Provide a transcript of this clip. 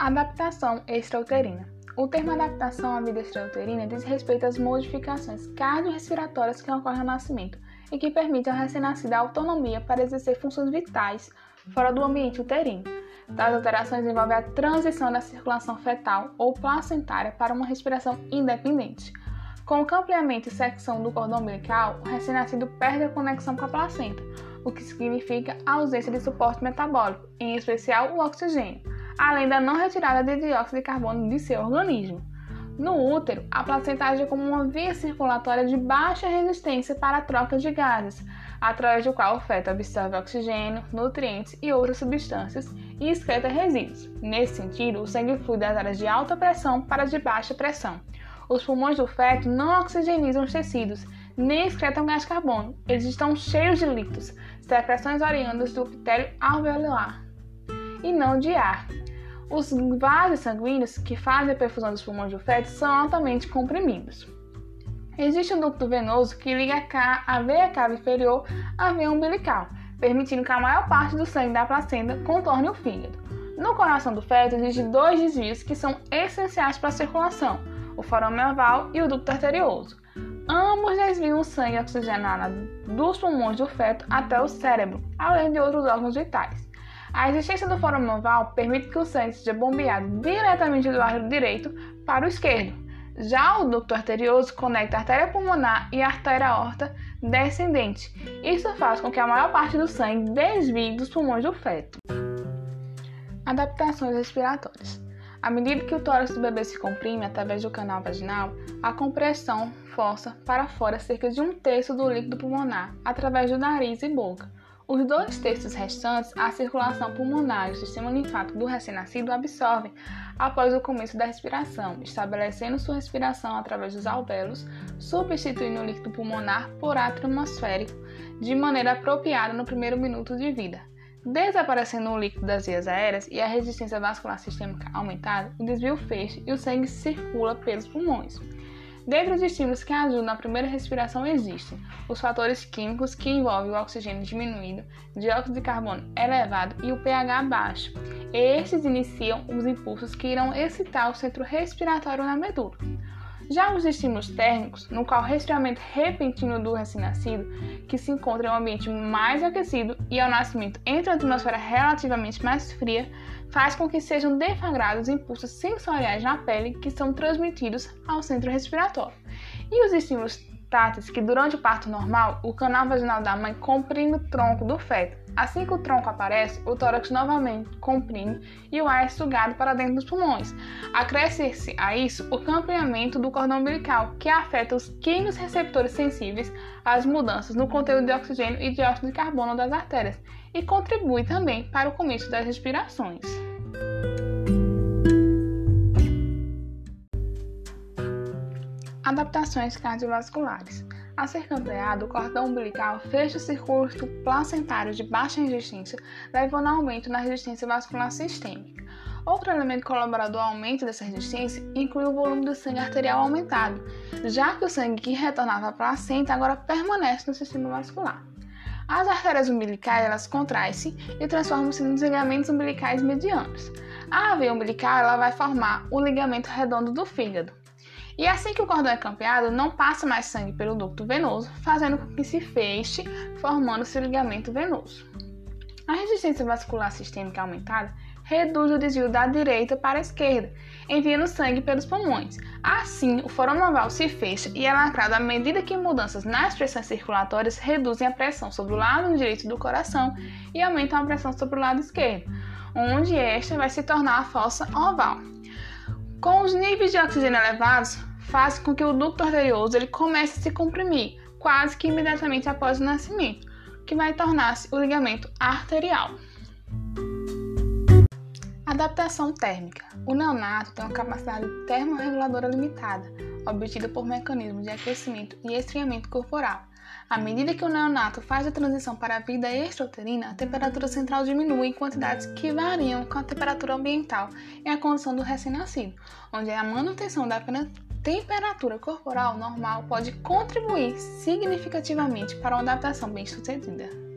Adaptação extrauterina. O termo adaptação à vida extrauterina diz respeito às modificações cardiorrespiratórias que ocorrem ao nascimento e que permitem ao recém-nascido a autonomia para exercer funções vitais fora do ambiente uterino. Tais alterações envolvem a transição da circulação fetal ou placentária para uma respiração independente. Com o campeamento e secção do cordão umbilical, o recém-nascido perde a conexão com a placenta, o que significa a ausência de suporte metabólico, em especial o oxigênio além da não retirada de dióxido de carbono de seu organismo. No útero, a placenta age como uma via circulatória de baixa resistência para a troca de gases, através do qual o feto absorve oxigênio, nutrientes e outras substâncias e excreta resíduos. Nesse sentido, o sangue flui das áreas de alta pressão para de baixa pressão. Os pulmões do feto não oxigenizam os tecidos, nem excretam gás carbono. Eles estão cheios de líquidos, secreções oriundas do epitélio alveolar, e não de ar. Os vasos sanguíneos que fazem a perfusão dos pulmões do feto são altamente comprimidos. Existe um ducto venoso que liga a veia cava inferior à veia umbilical, permitindo que a maior parte do sangue da placenta contorne o fígado. No coração do feto existem dois desvios que são essenciais para a circulação, o forame oval e o ducto arterioso. Ambos desviam o sangue oxigenado dos pulmões do feto até o cérebro, além de outros órgãos vitais. A existência do fórmula oval permite que o sangue seja bombeado diretamente do lado direito para o esquerdo. Já o ducto arterioso conecta a artéria pulmonar e a artéria aorta descendente. Isso faz com que a maior parte do sangue desvie dos pulmões do feto. Adaptações respiratórias. À medida que o tórax do bebê se comprime através do canal vaginal, a compressão força para fora cerca de um terço do líquido pulmonar através do nariz e boca. Os dois terços restantes, a circulação pulmonar e o sistema linfático do recém-nascido absorvem após o começo da respiração, estabelecendo sua respiração através dos alvéolos, substituindo o líquido pulmonar por ar atmosférico de maneira apropriada no primeiro minuto de vida. Desaparecendo o líquido das vias aéreas e a resistência vascular sistêmica aumentada, o desvio fecha e o sangue circula pelos pulmões. Dentre os estímulos que ajudam na primeira respiração existem os fatores químicos que envolvem o oxigênio diminuído, dióxido de carbono elevado e o pH baixo. Estes iniciam os impulsos que irão excitar o centro respiratório na medula. Já os estímulos térmicos, no qual o resfriamento repentino do recém-nascido, que se encontra em um ambiente mais aquecido e ao nascimento entre uma atmosfera relativamente mais fria, faz com que sejam deflagrados impulsos sensoriais na pele que são transmitidos ao centro respiratório. E os estímulos táteis que durante o parto normal, o canal vaginal da mãe comprime o tronco do feto. Assim que o tronco aparece, o tórax novamente comprime e o ar é sugado para dentro dos pulmões. Acresce-se a isso o campeamento do cordão umbilical, que afeta os químicos receptores sensíveis às mudanças no conteúdo de oxigênio e dióxido de carbono das artérias e contribui também para o começo das respirações. Adaptações cardiovasculares. A ser campeado, o cordão umbilical fecha o circuito placentário de baixa resistência, levando a aumento na resistência vascular sistêmica. Outro elemento colaborador ao aumento dessa resistência inclui o volume do sangue arterial aumentado, já que o sangue que retornava à placenta agora permanece no sistema vascular. As artérias umbilicais elas contraem-se e transformam-se nos ligamentos umbilicais medianos. A veia umbilical ela vai formar o ligamento redondo do fígado. E assim que o cordão é campeado, não passa mais sangue pelo ducto venoso, fazendo com que se feche, formando-se o ligamento venoso. A resistência vascular sistêmica aumentada reduz o desvio da direita para a esquerda, enviando sangue pelos pulmões. Assim, o forão oval se fecha e é lacrado à medida que mudanças nas pressões circulatórias reduzem a pressão sobre o lado direito do coração e aumentam a pressão sobre o lado esquerdo, onde esta vai se tornar a fossa oval. Com os níveis de oxigênio elevados, faz com que o ducto arterioso ele comece a se comprimir quase que imediatamente após o nascimento, que vai tornar-se o ligamento arterial. Adaptação térmica. O neonato tem uma capacidade termorreguladora limitada, obtida por mecanismos de aquecimento e esfriamento corporal. À medida que o neonato faz a transição para a vida extrauterina, a temperatura central diminui em quantidades que variam com a temperatura ambiental e a condição do recém-nascido, onde a manutenção da temperatura corporal normal pode contribuir significativamente para uma adaptação bem-sucedida.